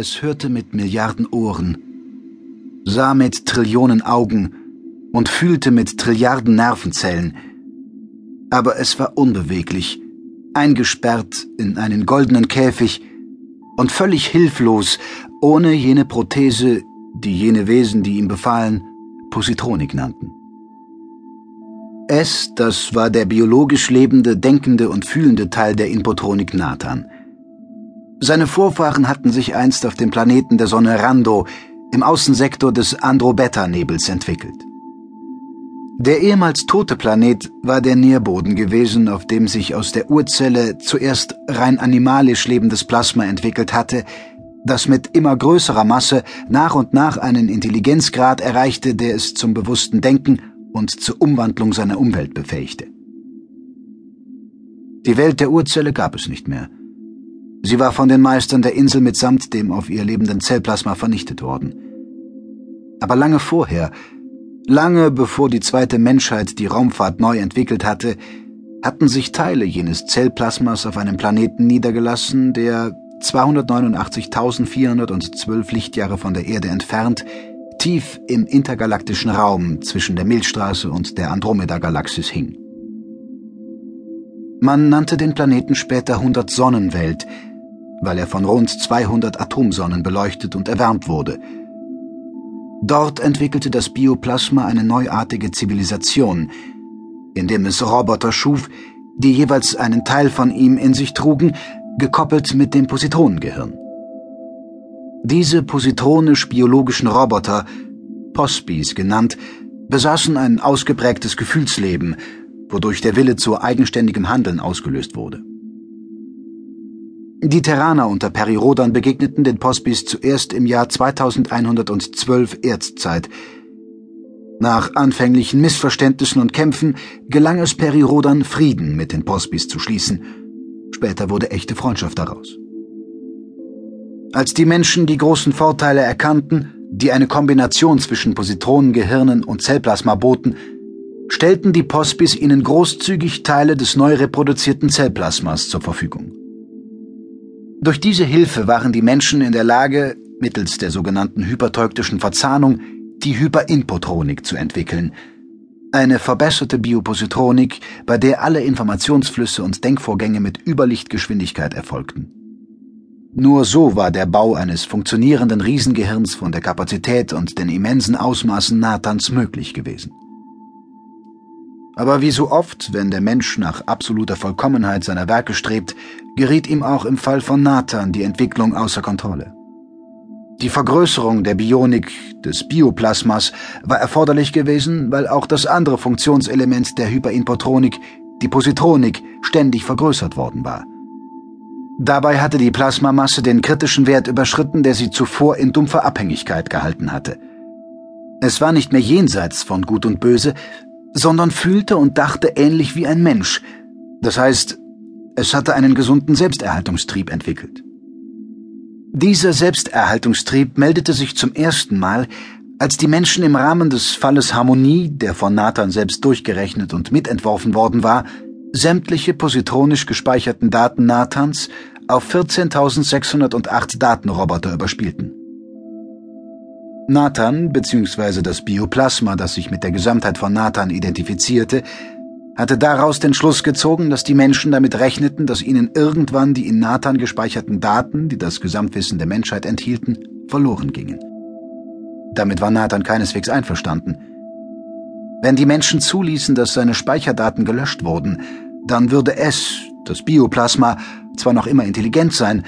Es hörte mit Milliarden Ohren, sah mit Trillionen Augen und fühlte mit Trilliarden Nervenzellen. Aber es war unbeweglich, eingesperrt in einen goldenen Käfig und völlig hilflos, ohne jene Prothese, die jene Wesen, die ihm befahlen, Positronik nannten. Es, das war der biologisch lebende, denkende und fühlende Teil der Inpotronik Nathan. Seine Vorfahren hatten sich einst auf dem Planeten der Sonne Rando im Außensektor des Andromeda-Nebels entwickelt. Der ehemals tote Planet war der Nährboden gewesen, auf dem sich aus der Urzelle zuerst rein animalisch lebendes Plasma entwickelt hatte, das mit immer größerer Masse nach und nach einen Intelligenzgrad erreichte, der es zum bewussten Denken und zur Umwandlung seiner Umwelt befähigte. Die Welt der Urzelle gab es nicht mehr. Sie war von den Meistern der Insel mitsamt dem auf ihr lebenden Zellplasma vernichtet worden. Aber lange vorher, lange bevor die zweite Menschheit die Raumfahrt neu entwickelt hatte, hatten sich Teile jenes Zellplasmas auf einem Planeten niedergelassen, der 289.412 Lichtjahre von der Erde entfernt tief im intergalaktischen Raum zwischen der Milchstraße und der Andromeda-Galaxis hing. Man nannte den Planeten später 100 Sonnenwelt, weil er von rund 200 Atomsonnen beleuchtet und erwärmt wurde. Dort entwickelte das Bioplasma eine neuartige Zivilisation, indem es Roboter schuf, die jeweils einen Teil von ihm in sich trugen, gekoppelt mit dem Positronengehirn. Diese positronisch-biologischen Roboter, Pospis genannt, besaßen ein ausgeprägtes Gefühlsleben, wodurch der Wille zu eigenständigem Handeln ausgelöst wurde. Die Terraner unter Perirodan begegneten den Pospis zuerst im Jahr 2112 Erdzeit. Nach anfänglichen Missverständnissen und Kämpfen gelang es Perirodan, Frieden mit den Pospis zu schließen. Später wurde echte Freundschaft daraus. Als die Menschen die großen Vorteile erkannten, die eine Kombination zwischen Positronengehirnen und Zellplasma boten, stellten die Pospis ihnen großzügig Teile des neu reproduzierten Zellplasmas zur Verfügung. Durch diese Hilfe waren die Menschen in der Lage, mittels der sogenannten hyperteuktischen Verzahnung die Hyperinpotronik zu entwickeln, eine verbesserte Biopositronik, bei der alle Informationsflüsse und Denkvorgänge mit Überlichtgeschwindigkeit erfolgten. Nur so war der Bau eines funktionierenden Riesengehirns von der Kapazität und den immensen Ausmaßen Nathans möglich gewesen. Aber wie so oft, wenn der Mensch nach absoluter Vollkommenheit seiner Werke strebt, geriet ihm auch im Fall von Nathan die Entwicklung außer Kontrolle. Die Vergrößerung der Bionik des Bioplasmas war erforderlich gewesen, weil auch das andere Funktionselement der Hyperinpotronik, die Positronik, ständig vergrößert worden war – Dabei hatte die Plasmamasse den kritischen Wert überschritten, der sie zuvor in dumpfer Abhängigkeit gehalten hatte. Es war nicht mehr jenseits von Gut und Böse, sondern fühlte und dachte ähnlich wie ein Mensch. Das heißt, es hatte einen gesunden Selbsterhaltungstrieb entwickelt. Dieser Selbsterhaltungstrieb meldete sich zum ersten Mal, als die Menschen im Rahmen des Falles Harmonie, der von Nathan selbst durchgerechnet und mitentworfen worden war, sämtliche positronisch gespeicherten Daten Nathans auf 14.608 Datenroboter überspielten. Nathan bzw. das Bioplasma, das sich mit der Gesamtheit von Nathan identifizierte, hatte daraus den Schluss gezogen, dass die Menschen damit rechneten, dass ihnen irgendwann die in Nathan gespeicherten Daten, die das Gesamtwissen der Menschheit enthielten, verloren gingen. Damit war Nathan keineswegs einverstanden – wenn die Menschen zuließen, dass seine Speicherdaten gelöscht wurden, dann würde es, das Bioplasma, zwar noch immer intelligent sein,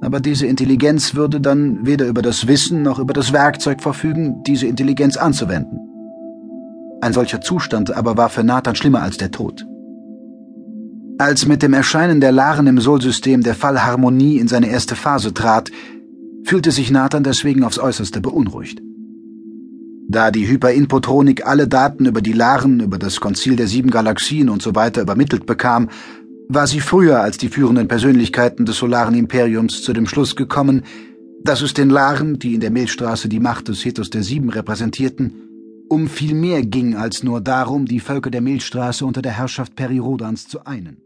aber diese Intelligenz würde dann weder über das Wissen noch über das Werkzeug verfügen, diese Intelligenz anzuwenden. Ein solcher Zustand aber war für Nathan schlimmer als der Tod. Als mit dem Erscheinen der Laren im Solsystem der Fall Harmonie in seine erste Phase trat, fühlte sich Nathan deswegen aufs äußerste beunruhigt. Da die Hyperinpotronik alle Daten über die Laren, über das Konzil der sieben Galaxien und so übermittelt bekam, war sie früher als die führenden Persönlichkeiten des Solaren Imperiums zu dem Schluss gekommen, dass es den Laren, die in der Milchstraße die Macht des Hethos der Sieben repräsentierten, um viel mehr ging als nur darum, die Völker der Milchstraße unter der Herrschaft Perirodans zu einen.